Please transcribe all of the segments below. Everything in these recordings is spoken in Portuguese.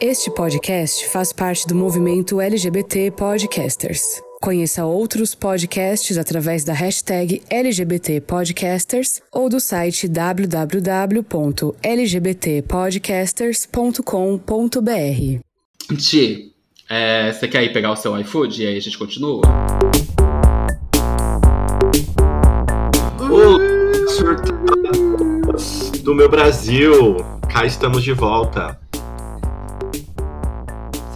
Este podcast faz parte do movimento LGBT Podcasters. Conheça outros podcasts através da hashtag LGBT Podcasters ou do site www.lgbtpodcasters.com.br. Ti, é, você quer ir pegar o seu iFood e aí a gente continua? Do meu Brasil, cá estamos de volta.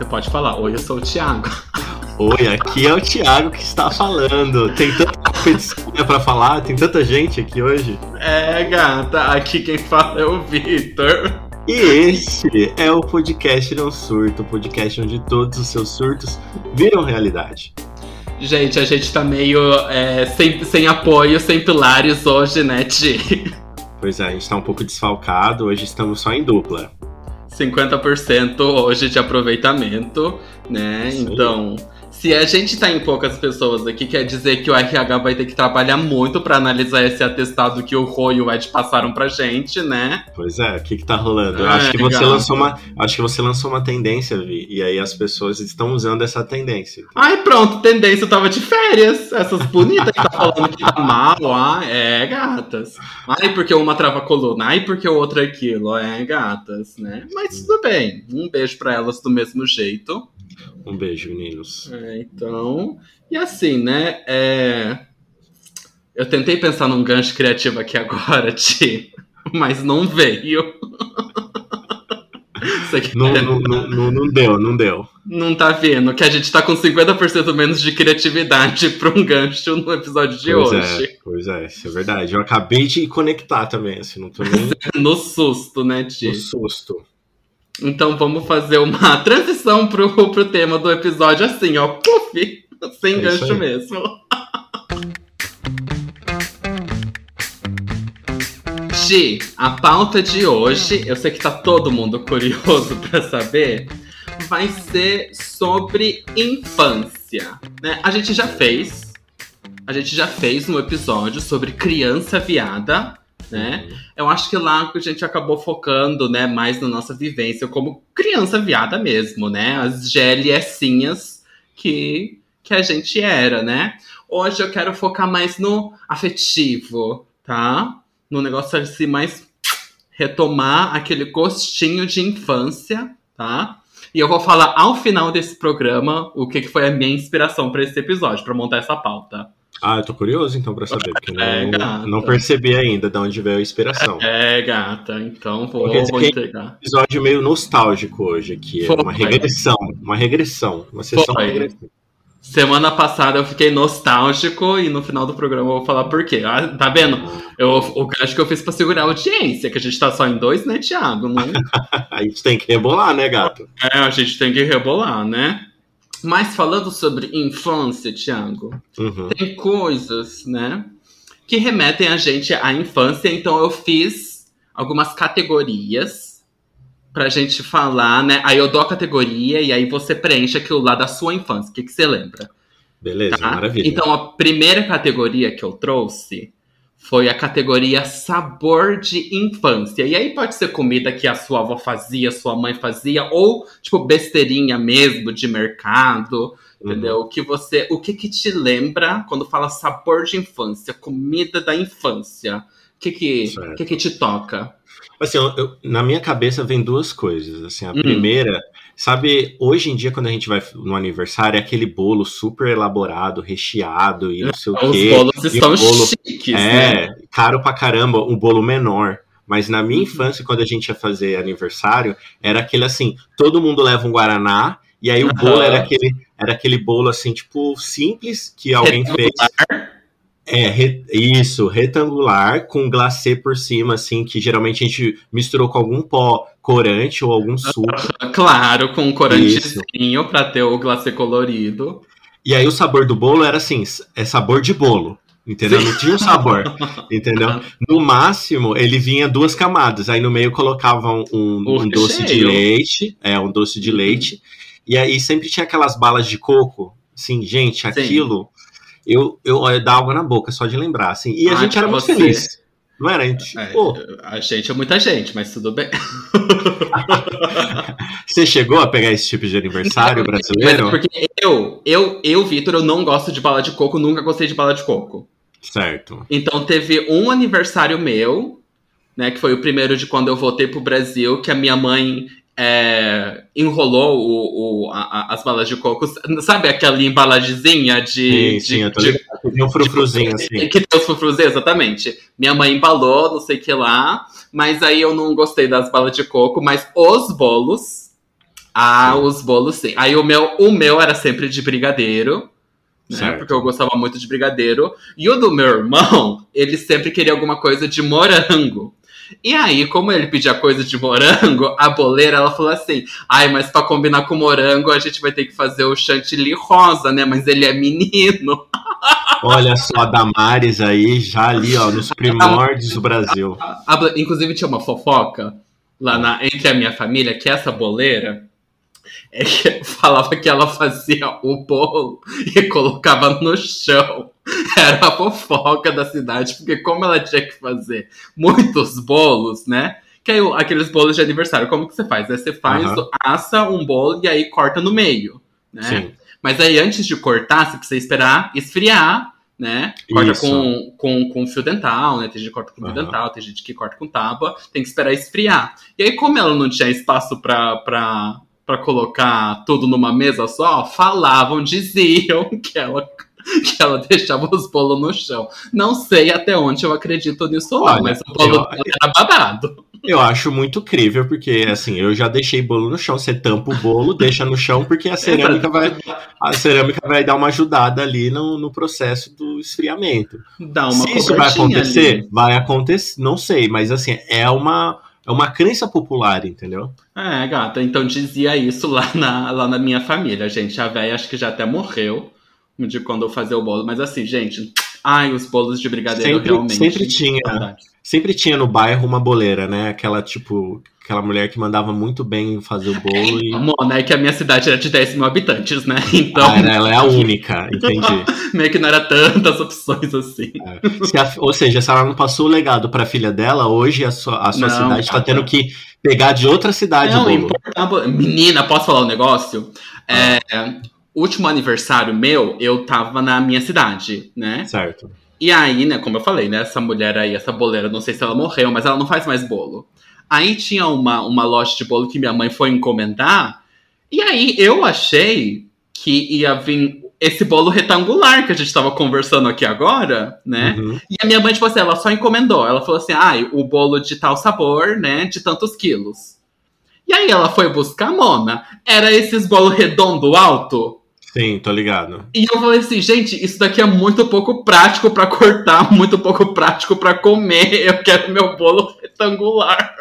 Você pode falar, oi, eu sou o Thiago. Oi, aqui é o Thiago que está falando. Tem tanta competição pra falar, tem tanta gente aqui hoje. É, gata, aqui quem fala é o Vitor. E esse é o podcast Não Surto, o podcast onde todos os seus surtos viram realidade. Gente, a gente tá meio é, sem, sem apoio, sem pilares hoje, né, Ti? Pois é, a gente tá um pouco desfalcado, hoje estamos só em dupla. 50% hoje de aproveitamento, né? Então, se a gente tá em poucas pessoas aqui, quer dizer que o RH vai ter que trabalhar muito pra analisar esse atestado que o Rô e o Ed passaram pra gente, né? Pois é, o que que tá rolando? É, acho que você legal. lançou uma, acho que você lançou uma tendência, Vi, e aí as pessoas estão usando essa tendência. Ai, pronto, tendência, eu tava de férias. Essas bonitas que tá falando que tá mal, ah, é, gatas. Ai, porque uma trava a coluna, ai, porque o outro é aquilo, é, gatas, né? Mas tudo bem, um beijo pra elas do mesmo jeito. Um beijo, meninos. É, então, e assim, né? é, Eu tentei pensar num gancho criativo aqui agora, Ti, mas não veio. Isso aqui Não, é- não, não, não, não deu, não deu. não tá vendo que a gente tá com 50% menos de criatividade pra um gancho no episódio de pois hoje. é, pois é, isso é verdade. Eu acabei de conectar também, assim, não tô nem No susto, né, Ti? no susto. Então vamos fazer uma transição pro, pro tema do episódio assim, ó. Puf! Sem É gancho mesmo. Gi, a pauta de hoje, eu sei que tá todo mundo curioso pra saber, vai ser sobre infância. Né? A gente já fez. A gente já fez um episódio sobre criança viada, né? Eu acho que lá a gente acabou focando, né, mais na nossa vivência como criança viada mesmo, né? As GLSinhas que, que a gente era, né? Hoje eu quero focar mais no afetivo, tá? No negócio assim, mais retomar aquele gostinho de infância, tá? E eu vou falar ao final desse programa o que, que foi a minha inspiração para esse episódio, para montar essa pauta. Ah, eu tô curioso então pra saber, porque É, não, não percebi ainda de onde veio a inspiração. É, gata, então vou, vou que- entregar. Episódio meio nostálgico hoje aqui, é Foi. uma regressão, uma regressão, uma sessão Foi. regressiva. Semana passada eu fiquei nostálgico e no final do programa eu vou falar por quê. Ah, tá vendo? Eu, o gancho que eu fiz pra segurar a audiência, que a gente tá só em dois, né, Thiago? Não, A gente tem que rebolar, né, gato? é, a gente tem que rebolar, né? Mas falando sobre infância, Thiago, Uhum. tem coisas, né, que remetem a gente à infância, então eu fiz algumas categorias pra gente falar, né? Aí eu dou a categoria e aí você preenche aquilo lá da sua infância. O que, que você lembra? Beleza, Tá? maravilha. Então, a primeira categoria que eu trouxe foi a categoria sabor de infância. E aí pode ser comida que a sua avó fazia, sua mãe fazia, ou tipo besteirinha mesmo de mercado, Uhum. entendeu? O que você, o que que te lembra quando fala sabor de infância, comida da infância? O que que, Certo. que, que te toca? Assim, eu- eu- na minha cabeça vem duas coisas. Assim, a Hum. primeira, sabe, hoje em dia, quando a gente vai no aniversário, é aquele bolo super elaborado, recheado e não sei o Os quê. bolos e estão bolo- chiques, né? É, caro pra caramba, um bolo menor. Mas na Uhum. minha infância, quando a gente ia fazer aniversário, era aquele assim, todo mundo leva um Guaraná, e aí o bolo era aquele, era aquele bolo assim, tipo, simples, que alguém fez. É, re- isso, retangular, com glacê por cima, assim, que geralmente a gente misturou com algum pó corante ou algum suco. Claro, com um corantezinho pra ter o glacê colorido. E aí o sabor do bolo era assim, é sabor de bolo. Entendeu? Sim. Não tinha um sabor. entendeu? No máximo, ele vinha duas camadas. Aí no meio colocavam um, um doce de leite. É, um doce de leite. E aí sempre tinha aquelas balas de coco. Assim, gente, Sim. aquilo. Eu, eu olha, dá água na boca só de lembrar. Assim. E a Ai, gente era muito você. feliz. Não era? É, Pô. A gente é muita gente, mas tudo bem. Você chegou a pegar esse tipo de aniversário brasileiro? Porque eu, eu, eu, Vitor, eu não gosto de bala de coco, nunca gostei de bala de coco. Certo. Então teve um aniversário meu, né, que foi o primeiro de quando eu voltei pro Brasil, que a minha mãe é, enrolou o, o a, as balas de coco. Sabe aquela embalagemzinha de. Sim, sim, eu tô de, de, um frufruzinho assim. Que tem os frufruzinhos, exatamente. Minha mãe embalou, não sei o que lá. Mas aí eu não gostei das balas de coco, mas os bolos. Ah, sim. os bolos sim. Aí o meu, o meu era sempre de brigadeiro. Né, porque eu gostava muito de brigadeiro. E o do meu irmão, ele sempre queria alguma coisa de morango. E aí, como ele pedia coisa de morango, a boleira ela falou assim: ai, mas pra combinar com morango, a gente vai ter que fazer o chantilly rosa, né? Mas ele é menino. Olha só a Damares aí, já ali, ó, nos primórdios do Brasil. Inclusive, tinha uma fofoca lá na, entre a minha família que essa boleira é que falava que ela fazia o bolo e colocava no chão. Era a fofoca da cidade, porque como ela tinha que fazer muitos bolos, né? Que aí, aqueles bolos de aniversário, como que você faz? Aí você faz, uhum. assa um bolo e aí corta no meio, né? Sim. Mas aí antes de cortar, você precisa esperar esfriar, né? Corta com, com, com fio dental, né? Tem gente que corta com fio uhum. dental, tem gente que corta com tábua, tem que esperar esfriar. E aí, como ela não tinha espaço pra, pra, para colocar tudo numa mesa só, falavam, diziam que ela que ela deixava os bolos no chão. Não sei até onde eu acredito nisso Olha, não, mas o bolo eu, era babado. Eu acho muito crível, porque assim, eu já deixei bolo no chão. Você tampa o bolo, deixa no chão, porque a cerâmica vai, a cerâmica vai dar uma ajudada ali no, no processo do esfriamento. Dá uma Se isso vai acontecer, ali. vai acontecer, não sei, mas assim, é uma é uma crença popular, entendeu? É, gata, então dizia isso lá na, lá na minha família, gente. A velha acho que já até morreu de quando eu fazia o bolo. Mas assim, gente, ai, os bolos de brigadeiro sempre, realmente. Sempre tinha. Sempre tinha no bairro uma boleira, né? Aquela, tipo, aquela mulher que mandava muito bem fazer o bolo. E... Mona, é que a minha cidade era de 10 mil habitantes, né? Então. Ah, ela é a única, entendi. Meio que não era tantas opções assim. É. A, ou seja, se ela não passou o legado pra filha dela, hoje a sua, a sua não, cidade tá tendo que pegar de outra cidade não, o bolo. Menina, posso falar um negócio? É, último aniversário meu, eu tava na minha cidade, né? Certo. E aí, né, como eu falei, né, essa mulher aí, essa boleira, não sei se ela morreu, mas ela não faz mais bolo. Aí tinha uma, uma loja de bolo que minha mãe foi encomendar, e aí eu achei que ia vir esse bolo retangular que a gente tava conversando aqui agora, né? Uhum. E a minha mãe, tipo assim, ela só encomendou. Ela falou assim, ah, o bolo de tal sabor, né, de tantos quilos. E aí ela foi buscar a Mona. Era esses bolo redondo alto, Sim, tô ligado. E eu falei assim, gente, isso daqui é muito pouco prático para cortar, muito pouco prático para comer. Eu quero meu bolo retangular.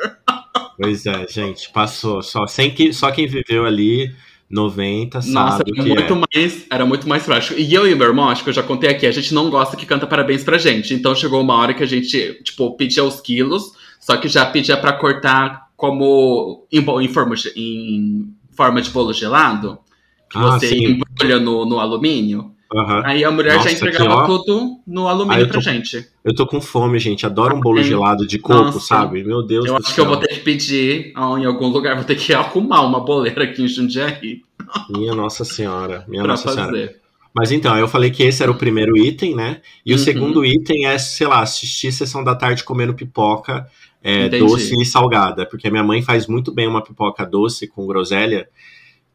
Pois é, gente, passou. Só, sem que, só quem viveu ali 90 sabe Nossa, era muito, é. mais, era muito mais prático. E eu e meu irmão, acho que eu já contei aqui, a gente não gosta que canta parabéns pra gente. Então chegou uma hora que a gente, tipo, pedia os quilos, só que já pedia para cortar como em, em, forma, em forma de bolo gelado que ah, você sim. embrulha no, no alumínio. Uhum. Aí a mulher Nossa, já entregava tudo no alumínio tô, pra gente. Eu tô com fome, gente. Adoro um bolo gelado de coco, Nossa. sabe? Meu Deus Eu do acho céu. que eu vou ter que pedir em algum lugar, vou ter que arrumar uma boleira aqui em Jundiaí. Minha Nossa Senhora. Minha Nossa fazer. Senhora. Mas então, eu falei que esse era o primeiro item, né? E uhum. o segundo item é, sei lá, assistir sessão da tarde comendo pipoca é, doce e salgada. Porque minha mãe faz muito bem uma pipoca doce com groselha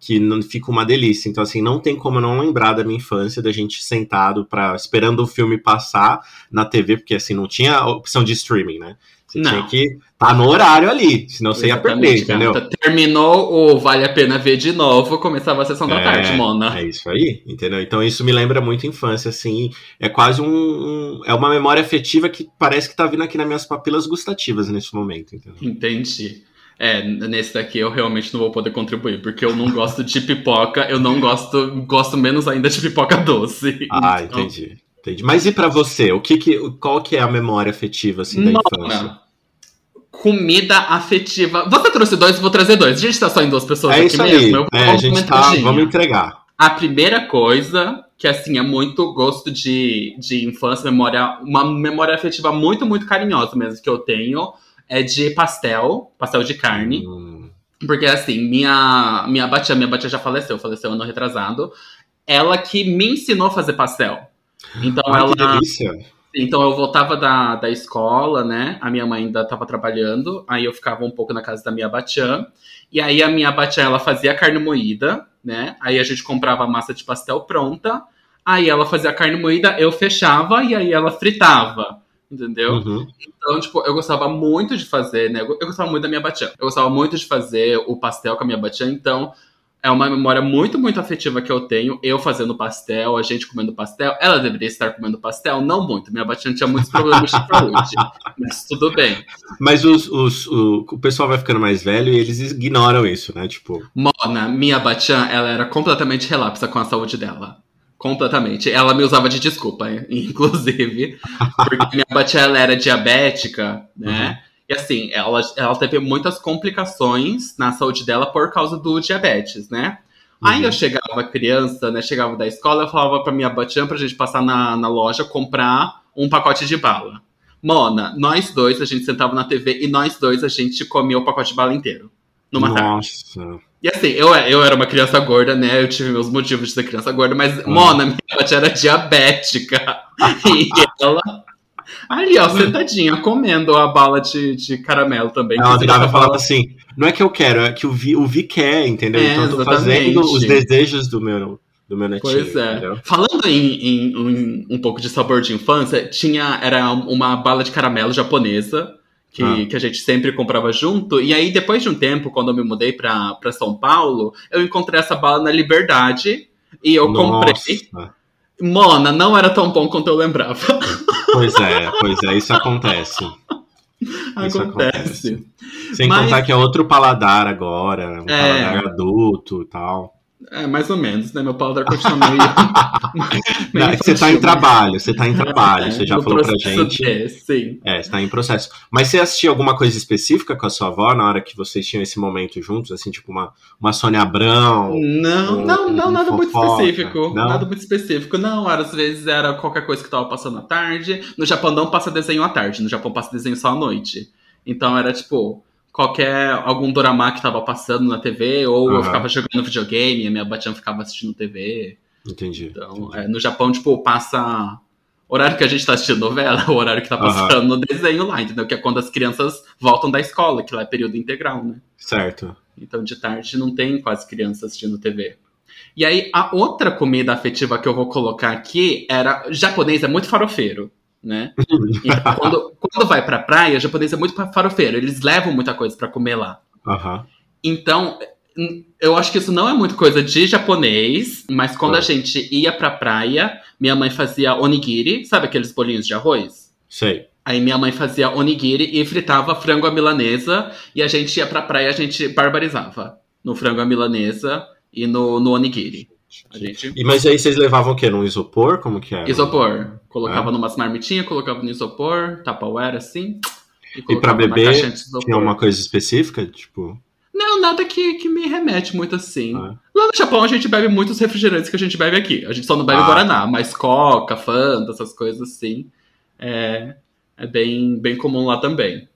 que não fica uma delícia. Então, assim, não tem como não lembrar da minha infância, da gente sentado para esperando o filme passar na TV, porque assim, não tinha opção de streaming, né? Você não. tinha que estar tá no horário ali, senão você ia perder, entendeu? Terminou o Vale a Pena Ver de novo, começava a sessão da é, tarde, Mona. É isso aí, entendeu? Então isso me lembra muito a infância, assim, é quase um, um, É uma memória afetiva que parece que tá vindo aqui nas minhas papilas gustativas nesse momento, entendeu? Entendi. É, nesse daqui eu realmente não vou poder contribuir, porque eu não gosto de pipoca, eu não gosto, gosto menos ainda de pipoca doce. Ah, então... entendi. entendi. Mas e para você? O que, que qual que é a memória afetiva assim da infância? Comida afetiva. Você trouxe dois, vou trazer dois. A gente tá só em duas pessoas é aqui isso mesmo. Aí. é, a gente tá, vamos entregar. A primeira coisa, que assim, é muito gosto de, de infância, memória, uma memória afetiva muito, muito carinhosa mesmo que eu tenho, é de pastel, pastel de carne. Hum. Porque assim, minha, minha batia, minha batia já faleceu, faleceu ano retrasado. Ela que me ensinou a fazer pastel. Então Ai, ela. que delícia. Então eu voltava da, da escola, né? A minha mãe ainda estava trabalhando, aí eu ficava um pouco na casa da minha batiã. E aí a minha batiã, ela fazia carne moída, né? Aí a gente comprava a massa de pastel pronta. Aí ela fazia a carne moída, eu fechava e aí ela fritava, entendeu? Uhum. Então, tipo, eu gostava muito de fazer, né? Eu gostava muito da minha batiã. Eu gostava muito de fazer o pastel com a minha batiã, então é uma memória muito, muito afetiva que eu tenho. Eu fazendo pastel, a gente comendo pastel. Ela deveria estar comendo pastel? Não muito. Minha batiã tinha muitos problemas de saúde. Mas tudo bem. Mas os, os- o, o pessoal vai ficando mais velho e eles ignoram isso, né? Tipo, Mona, minha batiã, ela era completamente relapsa com a saúde dela. Completamente. Ela me usava de desculpa, inclusive. Porque minha ela era diabética, né? E assim, ela, ela teve muitas complicações na saúde dela por causa do diabetes, né? Aí Uhum. eu chegava criança, né? Chegava da escola, eu falava pra minha batiã pra gente passar na, na loja comprar um pacote de bala. Mona, nós dois, a gente sentava na TV e nós dois a gente comia o pacote de bala inteiro. Numa tarde. E assim, eu, eu era uma criança gorda, né? Eu tive meus motivos de ser criança gorda, mas, Mona, minha tia era diabética. e ela. Ali, ó, sentadinha, comendo a bala de, de caramelo também. Ela virava e falava assim: não é que eu quero, é que o Vi, o Vi quer, entendeu? É, então eu tô exatamente. fazendo os desejos do meu, do meu netinho. Pois é. entendeu? Falando em, em- em um pouco de sabor de infância, tinha era uma bala de caramelo japonesa que, Ah. que a gente sempre comprava junto. E aí, depois de um tempo, quando eu me mudei pra, pra São Paulo, eu encontrei essa bala na Liberdade e eu comprei. Nossa. Mona, não era tão bom quanto eu lembrava. Pois é, pois é, isso acontece. Isso Acontece. Sem Mas- contar que é outro paladar agora, um É. paladar adulto e tal. É, mais ou menos, né? Meu paladar continua meio. meio Não, é você tá infantil, em né? trabalho, você tá em trabalho, É, você já falou pra gente. de, sim. É, você tá em processo. Mas você assistia alguma coisa específica com a sua avó na hora que vocês tinham esse momento juntos? Assim, tipo uma, uma Sônia Abrão? Não, Um- não, não, um nada muito fofoca, específico. não? Nada muito específico. Não, às vezes era qualquer coisa que tava passando à tarde. No Japão não passa desenho à tarde, no Japão passa desenho só à noite. Então era tipo, qualquer. algum dorama que tava passando na TV, ou eu Aham. ficava jogando videogame, a minha batiã ficava assistindo TV. Entendi. Então, entendi. é, no Japão, tipo, passa. O horário que a gente tá assistindo novela, o horário que tá passando no desenho lá, entendeu? Que é quando as crianças voltam da escola, que lá é período integral, né? Certo. Então, de tarde não tem quase crianças assistindo TV. E aí, a outra comida afetiva que eu vou colocar aqui era. Japonês é muito farofeiro, né? Então, quando, quando vai pra praia, japonês é muito farofeiro. Eles levam muita coisa pra comer lá. Aham. Então, eu acho que isso não é muito coisa de japonês, mas quando a gente ia pra praia, minha mãe fazia onigiri, sabe aqueles bolinhos de arroz? Sei. Aí minha mãe fazia onigiri e fritava frango à milanesa, e a gente ia pra praia, a gente barbarizava no frango à milanesa e no, no onigiri. A gente E, mas aí vocês levavam o quê? Num isopor? Como que era? isopor, colocava É. numas marmitinhas, colocava no isopor, tupperware assim, e E na beber, tinha uma coisa específica? Tipo. Não, nada que, que me remete muito assim. Ah. Lá no Japão a gente bebe muitos refrigerantes que a gente bebe aqui. A gente só não bebe Ah. Guaraná, mas Coca, Fanta, essas coisas assim. É, é bem, bem comum lá também.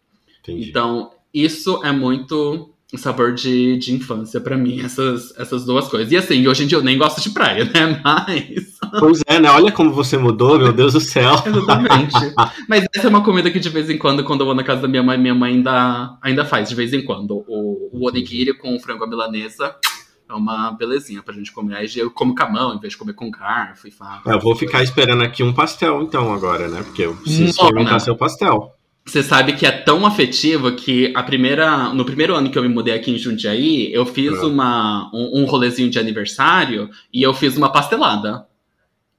Entendi. Então, isso é muito sabor de, de infância pra mim, essas, essas duas coisas. E assim, hoje em dia eu nem gosto de praia, né? Mas. Pois é, né? Olha como você mudou, meu Deus do céu. Exatamente. Mas essa é uma comida que de vez em quando, quando eu vou na casa da minha mãe, minha mãe ainda, ainda faz, de vez em quando. O, o onigiri com frango à milanesa é uma belezinha pra gente comer. Aí eu como com a mão, em vez de comer com garfo e faca. Eu vou ficar esperando aqui um pastel, então, agora, né? Porque eu preciso Não, experimentar seu pastel. Você sabe que é tão afetivo que a primeira, no primeiro ano que eu me mudei aqui em Jundiaí, eu fiz Ah. uma, um, um rolezinho de aniversário e eu fiz uma pastelada.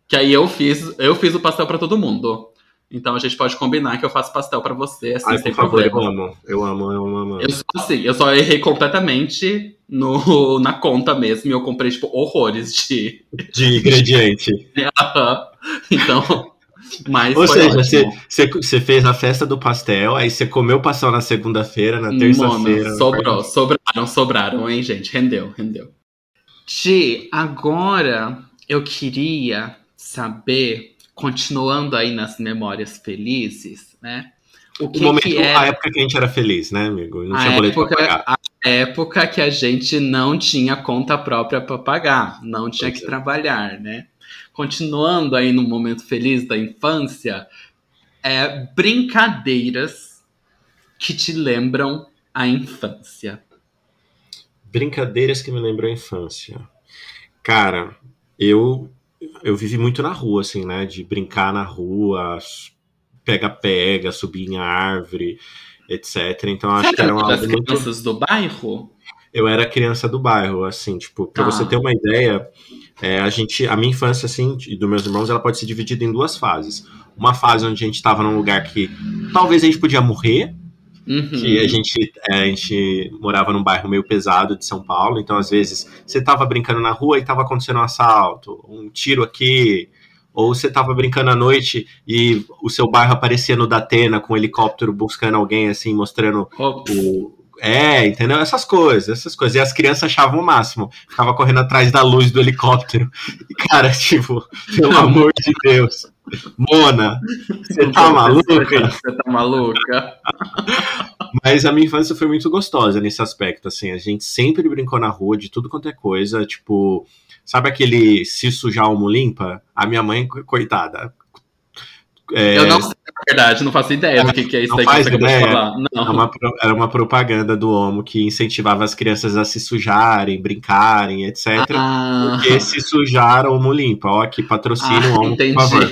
Que aí eu fiz, eu fiz o pastel pra todo mundo. Então a gente pode combinar que eu faço pastel pra você, assim, Ai, sem por favor, eu problema. amo. Eu amo, eu amo, amo. Eu só assim, eu só errei completamente no, na conta mesmo e eu comprei, tipo, horrores de. De ingrediente. então. Mas Ou seja, você, fez a festa do pastel, aí você comeu o pastel na segunda-feira, na terça-feira. sobrou, sobraram, sobraram, hein, gente? Rendeu, rendeu. Ti, agora eu queria saber, continuando aí nas memórias felizes, né? O que, o momento, que era... A época que a gente era feliz, né, amigo? Não tinha a boleto época, pagar. A época que a gente não tinha conta própria para pagar, não tinha pois que é. trabalhar, né? Continuando aí no momento feliz da infância, é brincadeiras que te lembram a infância. Brincadeiras que me lembram a infância. Cara, eu eu vivi muito na rua, assim, né? De brincar na rua, pega-pega, subir em árvore, etc. Então acho que era uma das crianças muito... do bairro? Eu era criança do bairro, assim, tipo, para ah. você ter uma ideia, é, a gente, a minha infância, assim, e dos meus irmãos, ela pode ser dividida em duas fases. Uma fase onde a gente estava num lugar que talvez a gente podia morrer, Uhum. Que a gente, é, a gente morava num bairro meio pesado de São Paulo, então às vezes você tava brincando na rua e tava acontecendo um assalto, um tiro aqui, ou você tava brincando à noite e o seu bairro aparecia no Datena com um helicóptero buscando alguém assim, mostrando o, é, entendeu? Essas coisas, essas coisas. E as crianças achavam o máximo. Ficava correndo atrás da luz do helicóptero. E, cara, tipo, pelo amor de Deus. Mona, você tá maluca? Você tá maluca? Mas a minha infância foi muito gostosa nesse aspecto, assim. A gente sempre brincou na rua de tudo quanto é coisa. Tipo, sabe aquele se sujar almo limpa? A minha mãe, coitada, é... Eu não sei, verdade, não faço ideia do que, que é isso não aí faz que você ideia. falar. Não. Era, uma, era uma propaganda do Homo que incentivava as crianças a se sujarem, brincarem, etc. Ah. Porque se sujar, Homo limpa. Ó, aqui patrocina ah, o Homo, entendi. por favor.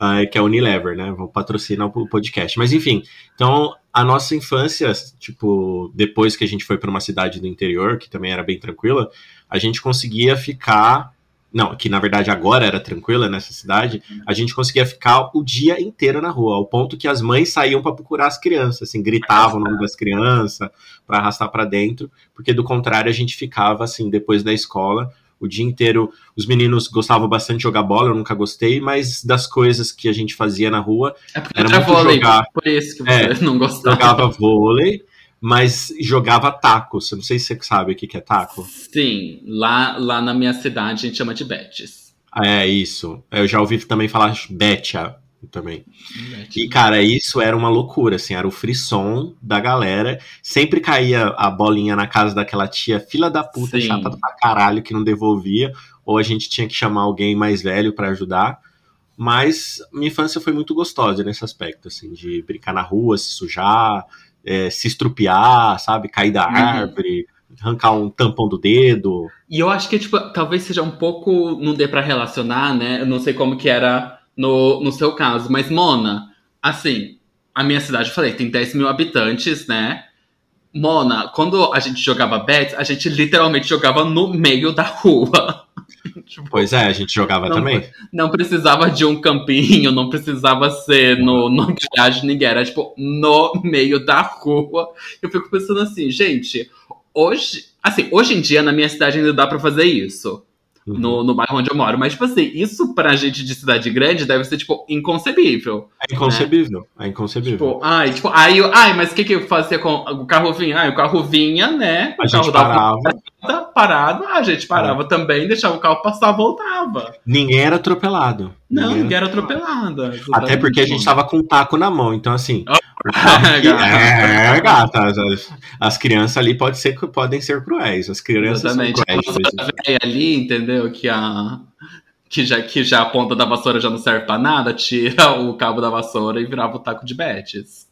Ah, que é Unilever, né? Vou patrocinar o podcast. Mas enfim, então a nossa infância, tipo, depois que a gente foi para uma cidade do interior, que também era bem tranquila, a gente conseguia ficar não, que na verdade agora era tranquila nessa cidade, a gente conseguia ficar o dia inteiro na rua, ao ponto que as mães saíam para procurar as crianças, assim, gritavam o nome das crianças para arrastar para dentro, porque do contrário a gente ficava assim depois da escola o dia inteiro. Os meninos gostavam bastante de jogar bola, eu nunca gostei, mas das coisas que a gente fazia na rua é era, muito vôlei, jogar. Por isso que você é, não gostava. Jogava vôlei mas jogava tacos. Eu não sei se você sabe o que é taco. Sim, lá, lá na minha cidade a gente chama de betes. É, isso. Eu já ouvi também falar betia também. E, cara, isso era uma loucura, assim, era o frisson da galera. Sempre caía a bolinha na casa daquela tia, fila da puta, Sim. chata pra caralho, que não devolvia, ou a gente tinha que chamar alguém mais velho para ajudar. Mas minha infância foi muito gostosa nesse aspecto, assim, de brincar na rua, se sujar, é, se estrupiar, sabe? Cair da uhum. árvore, arrancar um tampão do dedo. E eu acho que, tipo, talvez seja um pouco. Não dê para relacionar, né? Eu não sei como que era no, no seu caso. Mas, Mona, assim, a minha cidade, eu falei, tem 10 mil habitantes, né? Mona, quando a gente jogava bets, a gente literalmente jogava no meio da rua. Tipo, pois é, a gente jogava não, também. Não precisava de um campinho, não precisava ser no, no garagem ninguém, era tipo no meio da rua. Eu fico pensando assim, gente, hoje, assim, hoje em dia na minha cidade ainda dá para fazer isso uhum. no, no bairro onde eu moro. Mas, tipo assim, isso pra gente de cidade grande deve ser, tipo, inconcebível. É inconcebível, né? é inconcebível. Tipo, ai, tipo, ai, ai mas o que que eu fazia com o carro vinha? Ai, o carro vinha, né? A gente parava. Parado, a gente parava é. também, deixava o carro passar, voltava. Ninguém era atropelado. Não, ninguém era atropelado. Até porque a gente tava com um taco na mão, então assim. é, gata. As, as, crianças ali pode ser, podem ser cruéis. As crianças Exatamente. são cruéis. ali, entendeu? Que a. Que já, que já a ponta da vassoura já não serve pra nada, tira o cabo da vassoura e virava o taco de betes.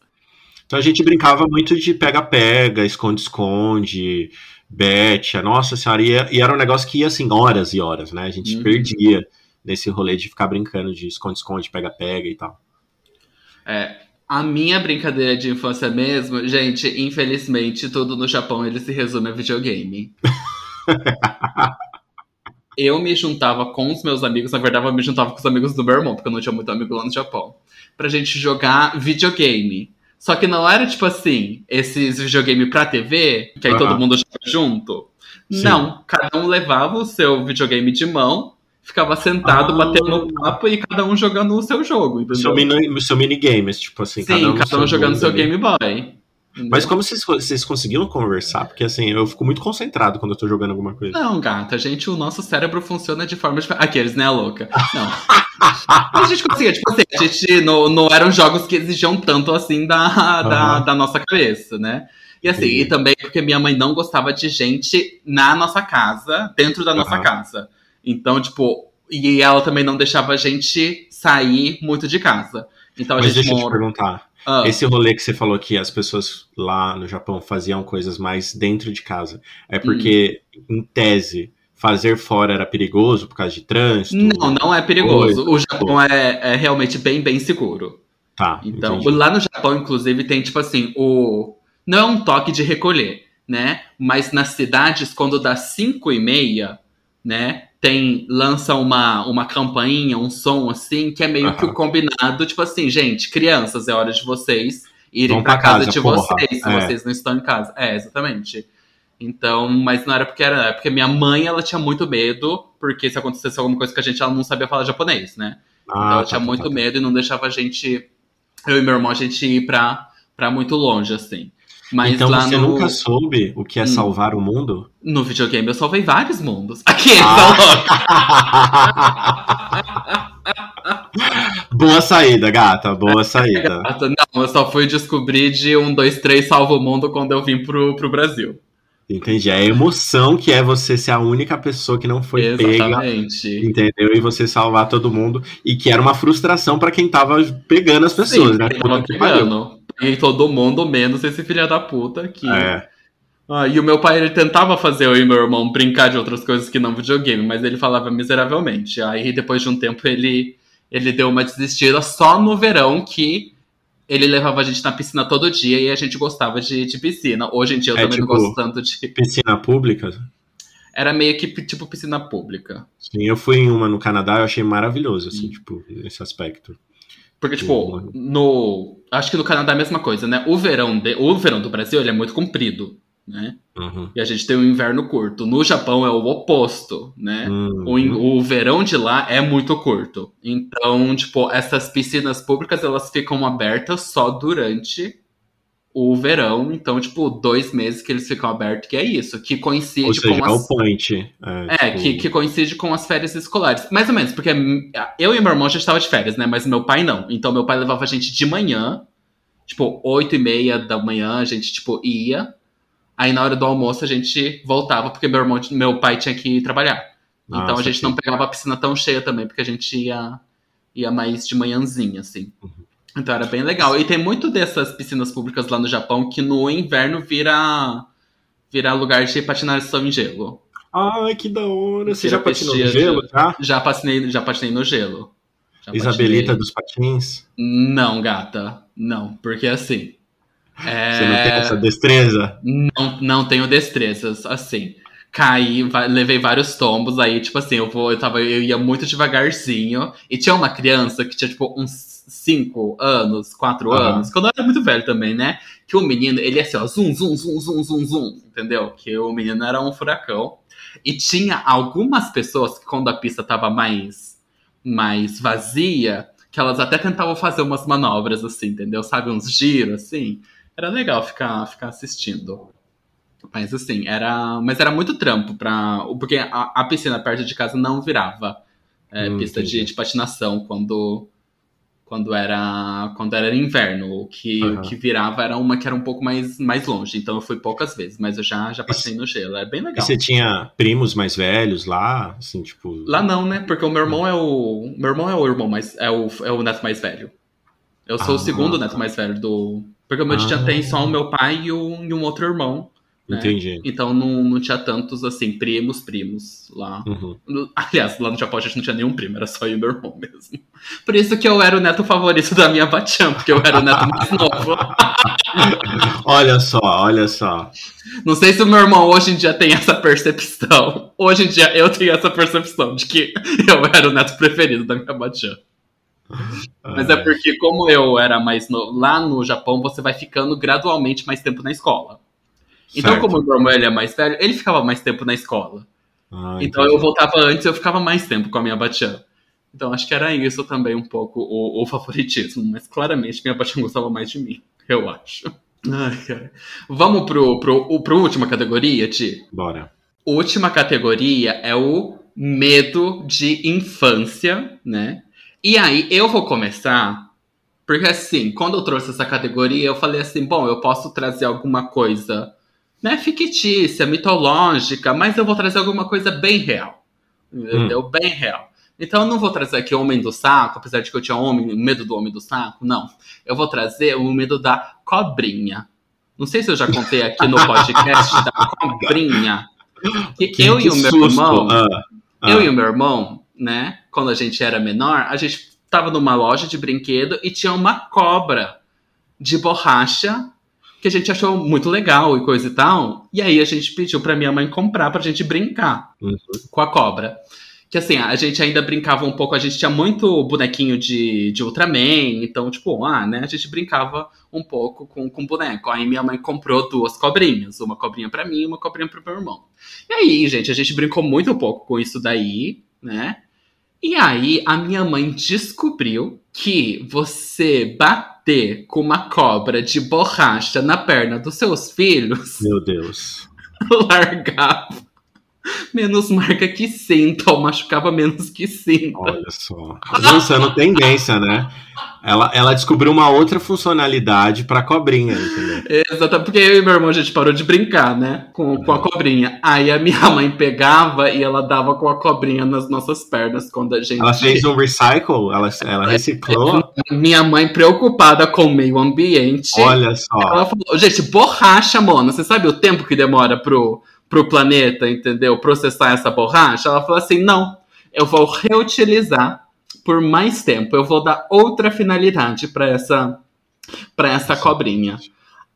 Então a gente brincava muito de pega-pega, esconde-esconde, bete, nossa senhora, e, e, era um negócio que ia assim, horas e horas, né? A gente uhum. perdia nesse rolê de ficar brincando de esconde-esconde, pega-pega e tal. É, a minha brincadeira de infância mesmo, gente, infelizmente, tudo no Japão ele se resume a videogame. eu me juntava com os meus amigos, na verdade eu me juntava com os amigos do meu irmão, porque eu não tinha muito amigo lá no Japão, pra gente jogar videogame. Só que não era tipo assim, esses videogame pra TV, que aí uhum. todo mundo joga junto. Sim. Não, cada um levava o seu videogame de mão ficava sentado, ah. batendo papo e cada um jogando o seu jogo, entendeu? Seu, mini, seu minigames, tipo assim. Sim, cada um, cada um jogando seu Game Boy. Mas como vocês, vocês conseguiram conversar? Porque assim, eu fico muito concentrado quando eu tô jogando alguma coisa. Não, gata, gente, o nosso cérebro funciona de forma diferente. Aqueles, né, louca? Não. a gente conseguia, tipo assim, a gente não, não eram jogos que exigiam tanto assim da, da, da nossa cabeça, né? E assim, Sim. e também porque minha mãe não gostava de gente na nossa casa, dentro da nossa casa. Então, tipo, e ela também não deixava a gente sair muito de casa. Então a Mas gente deixa mora... eu te perguntar. Ah. Esse rolê que você falou que as pessoas lá no Japão faziam coisas mais dentro de casa, é porque, hum. em tese, fazer fora era perigoso por causa de trânsito? Não, não é perigoso. Coisa. O Japão é, é, realmente bem, bem seguro. Tá. Então, entendi. lá no Japão, inclusive, tem tipo assim, o. Não é um toque de recolher, né? Mas nas cidades, quando dá 5 e meia, né? Tem lança uma, uma campainha, um som assim, que é meio que o combinado, tipo assim, gente, crianças, é hora de vocês irem para casa, casa, de porra. vocês, se é. vocês não estão em casa. É, exatamente. Então, mas não era porque era, é porque minha mãe, ela tinha muito medo, porque se acontecesse alguma coisa com a gente, ela não sabia falar japonês, né? Ah, então ela tá, tinha tá, muito tá, tá. medo e não deixava a gente, eu e meu irmão, a gente ir pra, pra muito longe, assim. Mas então você no... nunca soube o que é hum. salvar o mundo? No videogame eu salvei vários mundos. Aqui, ah. Boa saída, gata. Boa saída. Não, eu só fui descobrir de um, dois, três salva o mundo quando eu vim pro, pro Brasil. Entendi. É a emoção que é você ser a única pessoa que não foi Exatamente. pega. Entendeu? E você salvar todo mundo. E que era uma frustração para quem tava pegando as pessoas, Sim, né? Tava pegando e todo mundo, menos esse filho da puta que. É. Ah, e o meu pai, ele tentava fazer eu e meu irmão brincar de outras coisas que não videogame, mas ele falava miseravelmente. Aí depois de um tempo ele, ele deu uma desistida só no verão que ele levava a gente na piscina todo dia e a gente gostava de, de piscina. Hoje em dia eu é, também tipo, não gosto tanto de. Piscina pública? Era meio que tipo piscina pública. Sim, eu fui em uma no Canadá, eu achei maravilhoso, assim, hum. tipo, esse aspecto. Porque, tipo, no. Acho que no Canadá é a mesma coisa, né? O verão, de, o verão do Brasil ele é muito comprido, né? Uhum. E a gente tem um inverno curto. No Japão é o oposto, né? Uhum. O, o verão de lá é muito curto. Então, tipo, essas piscinas públicas elas ficam abertas só durante o verão, então, tipo, dois meses que eles ficam abertos, que é isso, que coincide seja, com as... É o point. É, é tipo... que, que coincide com as férias escolares. Mais ou menos, porque eu e meu irmão já estava de férias, né? Mas meu pai não. Então, meu pai levava a gente de manhã, tipo, oito e meia da manhã, a gente, tipo, ia. Aí, na hora do almoço, a gente voltava, porque meu irmão, meu pai tinha que trabalhar. Então, Nossa, a gente não pegava a piscina tão cheia também, porque a gente ia, ia mais de manhãzinha, assim. Uhum. Então era bem legal. E tem muito dessas piscinas públicas lá no Japão que no inverno vira, vira lugar de patinação em gelo. Ai, que da hora. Você já patinou no gelo, já? Já patinei, já patinei no gelo. Já Isabelita patinei. dos patins? Não, gata. Não, porque assim... É... Você não tem essa destreza? Não, não tenho destrezas, assim caí, levei vários tombos, aí, tipo assim, eu, vou, eu, tava, eu ia muito devagarzinho, e tinha uma criança que tinha, tipo, uns 5 anos, 4 uhum. anos, quando eu era muito velho também, né? Que o menino, ele é assim, ó, zum, zum, zum, zum, zum, zum, entendeu? Que o menino era um furacão. E tinha algumas pessoas que quando a pista tava mais, mais vazia, que elas até tentavam fazer umas manobras assim, entendeu? Sabe, uns giros assim. Era legal ficar, ficar assistindo. Mas assim, era. Mas era muito trampo pra. Porque a, a piscina perto de casa não virava é, hum, pista de, de, patinação quando quando era quando era inverno. O que, uhum. o que virava era uma que era um pouco mais, mais longe. Então eu fui poucas vezes, mas eu já, já passei no gelo. É bem legal. E você tinha primos mais velhos lá? Assim, tipo. Lá não, né? Porque o meu irmão é o. Meu irmão é o irmão mais. É o, é o neto mais velho. Eu sou ah, o segundo neto mais velho do. Porque o meu ah. tem só o meu pai e, o, e um outro irmão. Né? Entendi. Então não, não tinha tantos, assim, primos, primos lá. Uhum. Aliás, lá no Japão a gente não tinha nenhum primo, era só eu e meu irmão mesmo. Por isso que eu era o neto favorito da minha Batian, porque eu era o neto mais novo. olha só, olha só. Não sei se o meu irmão hoje em dia tem essa percepção. Hoje em dia eu tenho essa percepção de que eu era o neto preferido da minha Batian. Mas é porque, como eu era mais novo, lá no Japão, você vai ficando gradualmente mais tempo na escola. Então, certo. como o meu irmão ele é mais velho, ele ficava mais tempo na escola. Ah, então eu voltava antes, eu ficava mais tempo com a minha Batian. Então acho que era isso também um pouco o, o favoritismo, mas claramente minha Batian gostava mais de mim, eu acho. Ai, cara. Vamos pro, pro, pro última categoria, Ti? Bora. Última categoria é o medo de infância, né? E aí eu vou começar, porque assim, quando eu trouxe essa categoria, eu falei assim, bom, eu posso trazer alguma coisa, né, fictícia, mitológica, mas eu vou trazer alguma coisa bem real. Entendeu? Hum. Bem real. Então eu não vou trazer aqui o Homem do Saco, apesar de que eu tinha homem, medo do Homem do Saco, não. Eu vou trazer o medo da cobrinha. Não sei se eu já contei aqui no podcast da cobrinha. Que, que eu que e o meu susto. irmão, ah, ah. eu e o meu irmão, né, quando a gente era menor, a gente tava numa loja de brinquedo e tinha uma cobra de borracha que a gente achou muito legal e coisa e tal. E aí a gente pediu pra minha mãe comprar pra gente brincar uhum. com a cobra. Que assim, a gente ainda brincava um pouco, a gente tinha muito bonequinho de, de Ultraman, então, tipo, ah, né, a gente brincava um pouco com, com boneco. Aí minha mãe comprou duas cobrinhas, uma cobrinha para mim e uma cobrinha pro meu irmão. E aí, gente, a gente brincou muito um pouco com isso daí, né? E aí a minha mãe descobriu que você bater com uma cobra de borracha na perna dos seus filhos. Meu Deus. largava menos marca que cinta, ou machucava menos que cinta. Olha só. Avançando tendência, né? Ela, ela descobriu uma outra funcionalidade pra cobrinha, entendeu? Exato, porque eu e meu irmão a gente parou de brincar, né? Com, com a cobrinha. Aí a minha mãe pegava e ela dava com a cobrinha nas nossas pernas quando a gente. Ela fez um recycle? Ela, ela reciclou? Minha mãe, preocupada com o meio ambiente. Olha só. Ela falou: gente, borracha, Mona. Você sabe o tempo que demora pro pro planeta, entendeu? Processar essa borracha, ela falou assim: não, eu vou reutilizar por mais tempo, eu vou dar outra finalidade para essa para essa cobrinha.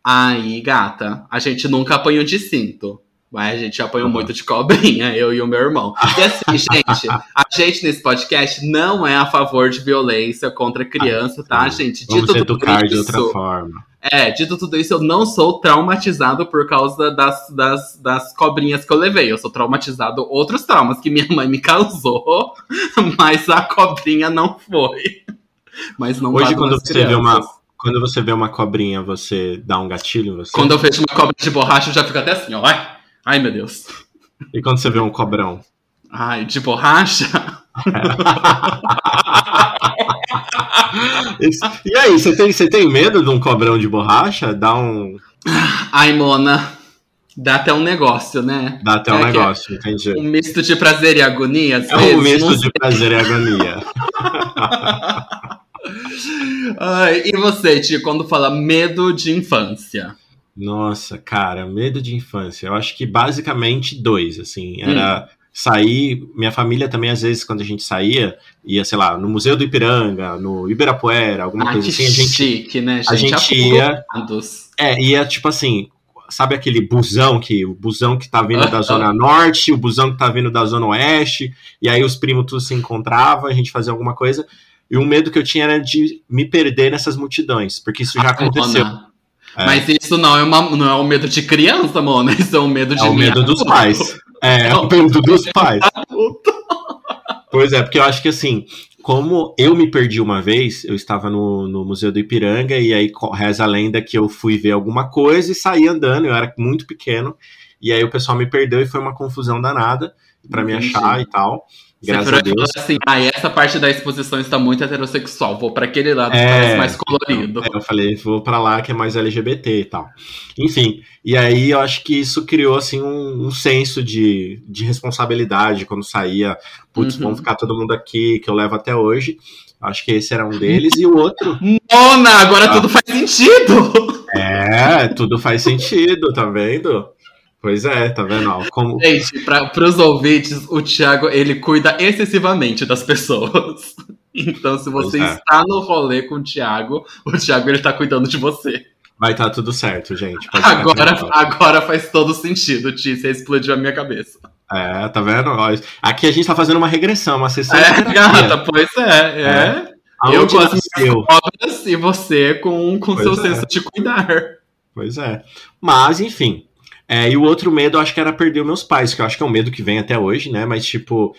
Aí, gata, a gente nunca apanhou de cinto. Mas a gente apanhou muito de cobrinha, eu e o meu irmão. E assim, gente, a gente nesse podcast não é a favor de violência contra criança, tá, gente? Dito Vamos educar isso, de outra forma. É, dito tudo isso, eu não sou traumatizado por causa das, das, das cobrinhas que eu levei. Eu sou traumatizado outros traumas que minha mãe me causou, mas a cobrinha não foi. Mas não Hoje, quando você crianças. vê uma. Quando você vê uma cobrinha, você dá um gatilho? Você... Quando eu vejo uma cobra de borracha, eu já fico até assim, ó. Ai, meu Deus. E quando você vê um cobrão? Ai, de borracha? e aí, você tem, você tem medo de um cobrão de borracha? Dá um. Ai, Mona. Dá até um negócio, né? Dá até é um negócio, entendi. Um misto de prazer e agonia, às É vezes, um misto de prazer e agonia. Ai, e você, Tio, quando fala medo de infância? Nossa, cara, medo de infância. Eu acho que basicamente dois, assim. Era hum sair. Minha família também, às vezes, quando a gente saía, ia, sei lá, no Museu do Ipiranga, no Ibirapuera, alguma ah, coisa assim. A gente, chique, né? A gente, a gente ia. É, ia tipo assim. Sabe aquele busão que o busão que tá vindo da zona norte, o busão que tá vindo da zona oeste, e aí os primos tudo se encontravam, a gente fazia alguma coisa. E o medo que eu tinha era de me perder nessas multidões, porque isso já ah, aconteceu. É. Mas isso não é, uma, não é um medo de criança, mano. Isso é um medo de. É o medo dos pais. É, é o medo dos pais. Pois é, porque eu acho que assim, como eu me perdi uma vez, eu estava no, no Museu do Ipiranga e aí reza a lenda que eu fui ver alguma coisa e saí andando, eu era muito pequeno, e aí o pessoal me perdeu e foi uma confusão danada para me achar e tal. Graças a Deus. Assim, ah, essa parte da exposição está muito heterossexual. Vou para aquele lado é, que mais colorido. É, eu falei, vou para lá que é mais LGBT e tal. Enfim, e aí eu acho que isso criou assim um, um senso de, de responsabilidade quando saía. Putz, uhum. vamos ficar todo mundo aqui, que eu levo até hoje. Acho que esse era um deles. E o outro. Mona, agora ah. tudo faz sentido! É, tudo faz sentido, tá vendo? Pois é, tá vendo? Como... Gente, para os ouvintes, o Thiago ele cuida excessivamente das pessoas. Então, se você é. está no rolê com o Thiago, o Thiago ele tá cuidando de você. Vai estar tá tudo certo, gente. Agora, agora faz todo sentido, Ti. Você explodiu a minha cabeça. É, tá vendo? Aqui a gente tá fazendo uma regressão, uma sessão é, de gata, pois é, é. é. Eu com as minhas obras e você com, com seu é. senso de cuidar. Pois é. Mas, enfim, é, e o outro medo, eu acho que era perder meus pais, que eu acho que é um medo que vem até hoje, né? Mas, tipo,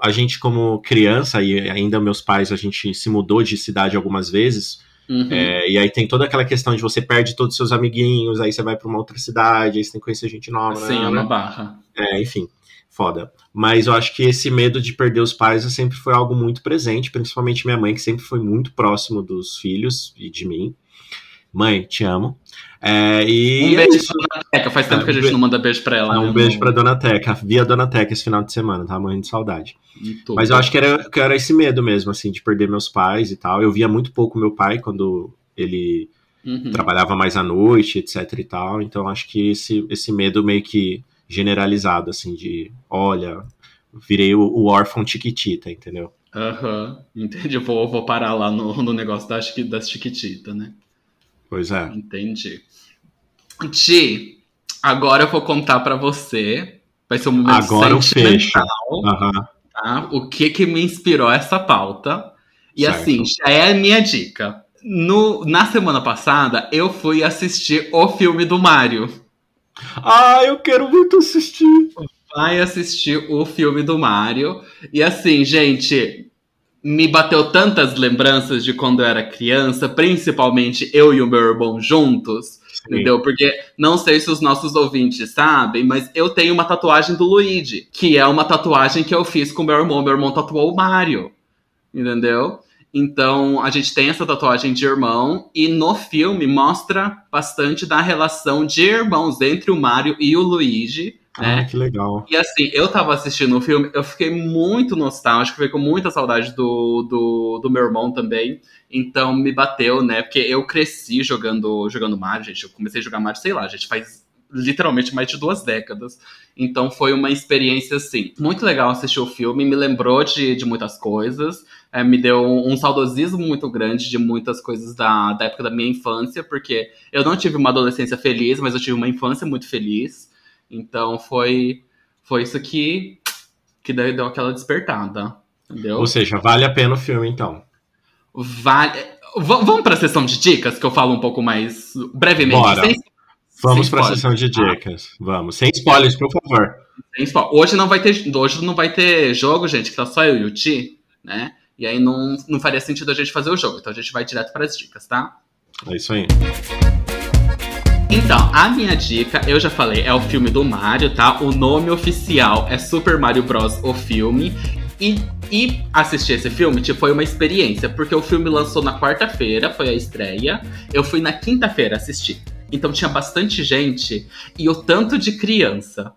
a gente, como criança, e ainda meus pais, a gente se mudou de cidade algumas vezes. Uhum. É, e aí tem toda aquela questão de você perde todos os seus amiguinhos, aí você vai para uma outra cidade, aí você tem que conhecer gente nova. Sim, né? é uma barra. É, enfim, foda. Mas eu acho que esse medo de perder os pais sempre foi algo muito presente, principalmente minha mãe, que sempre foi muito próximo dos filhos e de mim. Mãe, te amo. É, e um beijo é pra Dona Teca. Faz tempo que a gente não manda beijo pra ela. um né, beijo pra Dona Teca. Vi a Dona Teca esse final de semana, tava morrendo de saudade. Muito Mas eu acho que era, que era esse medo mesmo, assim, de perder meus pais e tal. Eu via muito pouco meu pai quando ele uhum. trabalhava mais à noite, etc e tal. Então acho que esse, esse medo meio que generalizado, assim, de olha, virei o, o órfão Chiquitita, entendeu? Aham, uhum. entendi. Vou, vou parar lá no, no negócio das, das Chiquitita, né? Pois é. Entendi. Ti, agora eu vou contar para você. Vai ser um momento agora sentimental. Uhum. Tá? O que que me inspirou essa pauta. E certo. assim, já é a minha dica. No, na semana passada, eu fui assistir o filme do Mario. Ah, eu quero muito assistir. Vai assistir o filme do Mario. E assim, gente, me bateu tantas lembranças de quando eu era criança, principalmente eu e o meu irmão juntos. Sim. Entendeu? Porque não sei se os nossos ouvintes sabem, mas eu tenho uma tatuagem do Luigi, que é uma tatuagem que eu fiz com meu irmão. Meu irmão tatuou o Mario. Entendeu? Então, a gente tem essa tatuagem de irmão, e no filme mostra bastante da relação de irmãos entre o Mario e o Luigi. Né? Ah, que legal. E assim, eu tava assistindo o filme, eu fiquei muito nostálgico, fiquei com muita saudade do, do, do meu irmão também. Então me bateu, né? Porque eu cresci jogando, jogando Mario, gente. Eu comecei a jogar Mario, sei lá, gente, faz literalmente mais de duas décadas. Então foi uma experiência, assim, muito legal assistir o filme, me lembrou de, de muitas coisas, é, me deu um, saudosismo muito grande de muitas coisas da, da época da minha infância, porque eu não tive uma adolescência feliz, mas eu tive uma infância muito feliz. Então foi, foi isso que, que deu, deu aquela despertada. Entendeu? Ou seja, vale a pena o filme, então. Vale. V vamos para a sessão de dicas, que eu falo um pouco mais brevemente. Bora. Sem, vamos para a sessão de dicas. Vamos. Sem spoilers, por favor. Sem spoilers. Hoje não vai ter, hoje não vai ter jogo, gente, que tá só eu e o Ti, né? E aí não, não faria sentido a gente fazer o jogo. Então a gente vai direto para as dicas, tá? É isso aí. Então, a minha dica, eu já falei, é o filme do Mario, tá? O nome oficial é Super Mario Bros. O filme. E, e assistir esse filme tipo, foi uma experiência, porque o filme lançou na quarta-feira, foi a estreia. Eu fui na quinta-feira assistir. Então tinha bastante gente e o tanto de criança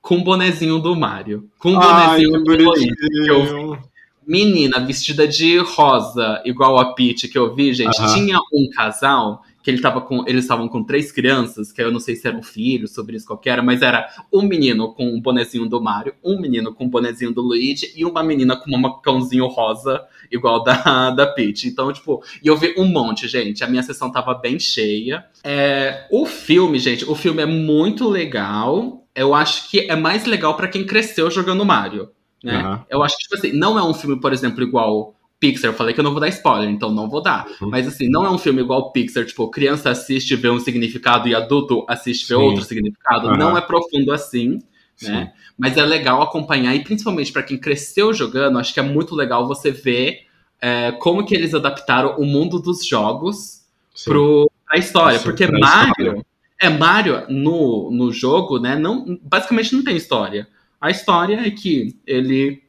com o bonezinho do Mario, com o bonezinho do que eu vi. Menina vestida de rosa, igual a Peach que eu vi, gente. Uh -huh. Tinha um casal que ele tava com, eles estavam com três crianças, que eu não sei se eram filhos, sobrinhos qualquer, mas era um menino com um bonezinho do Mario, um menino com um bonezinho do Luigi e uma menina com um macãozinho rosa igual da, da Peach. Então, tipo, e eu vi um monte, gente. A minha sessão tava bem cheia. É, o filme, gente, o filme é muito legal. Eu acho que é mais legal para quem cresceu jogando Mario. Né? Uhum. Eu acho que, tipo assim, não é um filme, por exemplo, igual Pixar, eu falei que eu não vou dar spoiler, então não vou dar. Uhum. Mas assim, não é um filme igual Pixar, tipo, criança assiste vê um significado e adulto assiste vê outro significado. Uhum. Não é profundo assim, né? Mas é legal acompanhar, e principalmente para quem cresceu jogando, acho que é muito legal você ver é, como que eles adaptaram o mundo dos jogos Sim. pro, pra história. Sim, porque Mario. História. É, Mario no, no jogo, né? Não, basicamente não tem história. A história é que ele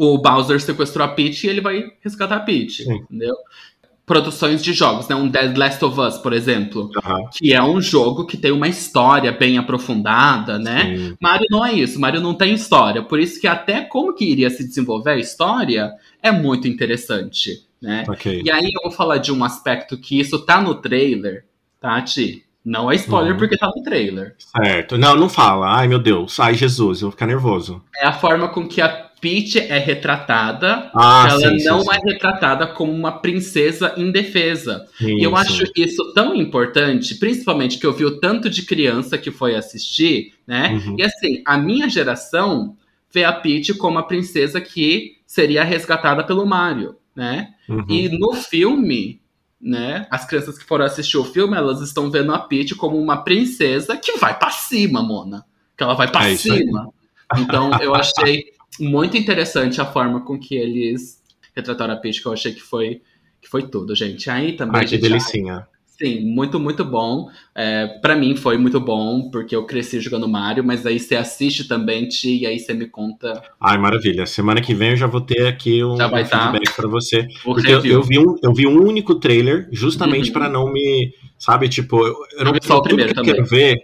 o Bowser sequestrou a Peach e ele vai resgatar a Peach, Sim. entendeu? Produções de jogos, né? Um Dead Last of Us, por exemplo, uhum. que é um jogo que tem uma história bem aprofundada, né? Sim. Mario não é isso, Mario não tem história, por isso que até como que iria se desenvolver a história é muito interessante, né? Okay. E aí eu vou falar de um aspecto que isso tá no trailer, tá, Ti? Não é spoiler uhum. porque tá no trailer. Certo. Não, não fala. Ai, meu Deus. Ai, Jesus, eu vou ficar nervoso. É a forma com que a Peach é retratada, ah, ela sim, não sim, é sim. retratada como uma princesa indefesa. e eu acho isso tão importante, principalmente que eu vi o tanto de criança que foi assistir, né? Uhum. E assim, a minha geração vê a Peach como a princesa que seria resgatada pelo Mario, né? Uhum. E no filme, né? As crianças que foram assistir o filme, elas estão vendo a Peach como uma princesa que vai para cima, Mona. Que ela vai para é cima. Então eu achei muito interessante a forma com que eles retrataram a Peach, que eu achei que foi que foi tudo, gente. Aí também. Ai, que delicinha. Sim, muito, muito bom. É, para mim foi muito bom, porque eu cresci jogando Mario, mas aí você assiste também, Ti, e aí você me conta. Ai, maravilha. Semana que vem eu já vou ter aqui um, um tá. feedback pra você. O Porque eu, eu vi um, eu vi um único trailer, justamente Uhum. pra não me. Sabe, tipo, eu, eu não vi só o primeiro que eu também. quero ver.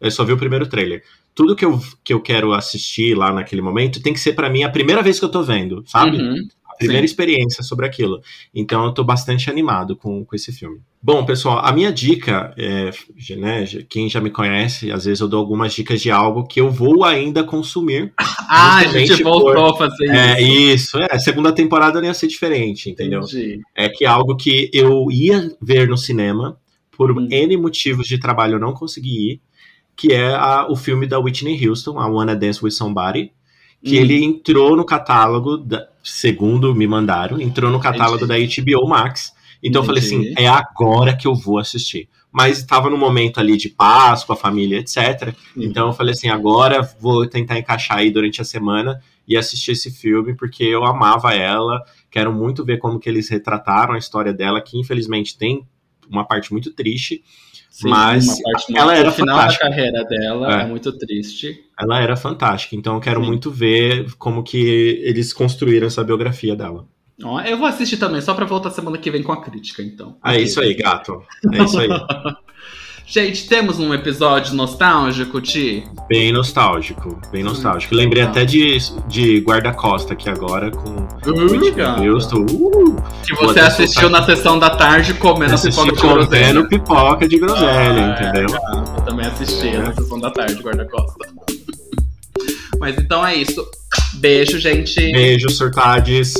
Eu só vi o primeiro trailer. Tudo que eu, que eu quero assistir lá naquele momento tem que ser pra mim a primeira vez que eu tô vendo, sabe? Uhum. A primeira Sim. experiência sobre aquilo. Então eu tô bastante animado com, com esse filme. Bom, pessoal, a minha dica, é, né, quem já me conhece, às vezes eu dou algumas dicas de algo que eu vou ainda consumir. Ah, a gente voltou a fazer É isso. isso, é. Segunda temporada não ia ser diferente, entendeu? Entendi. É que é algo que eu ia ver no cinema, por Hum. N motivos de trabalho eu não consegui ir, que é a- o filme da Whitney Houston, a Wanna Dance With Somebody, que Hum. ele entrou no catálogo, da- segundo me mandaram, entrou no catálogo da HBO Max. Então eu falei assim, Entendi. é agora que eu vou assistir. Mas estava no momento ali de paz com a família, etc. Então eu falei assim, agora vou tentar encaixar aí durante a semana e assistir esse filme, porque eu amava ela, quero muito ver como que eles retrataram a história dela, que infelizmente tem uma parte muito triste. Sim, Mas ela era final fantástica. da carreira dela É. é, muito triste. Ela era fantástica, então eu quero Sim. muito ver como que eles construíram essa biografia dela. Ó, Eu vou assistir também, só pra voltar semana que vem com a crítica, então. É isso aí, gato. É isso aí. Gente, temos um episódio nostálgico, Ti? Bem nostálgico, bem nostálgico. Lembrei Legal. até de, de guarda-costa aqui agora com Uh, eu estou uh, que você assistiu na sessão da tarde comendo pipoca de groselha. comendo pipoca de groselha, Ah, entendeu? é, eu também assisti na sessão da tarde, guarda-costa. Mas então é isso. Beijo, gente. Beijo, surtades.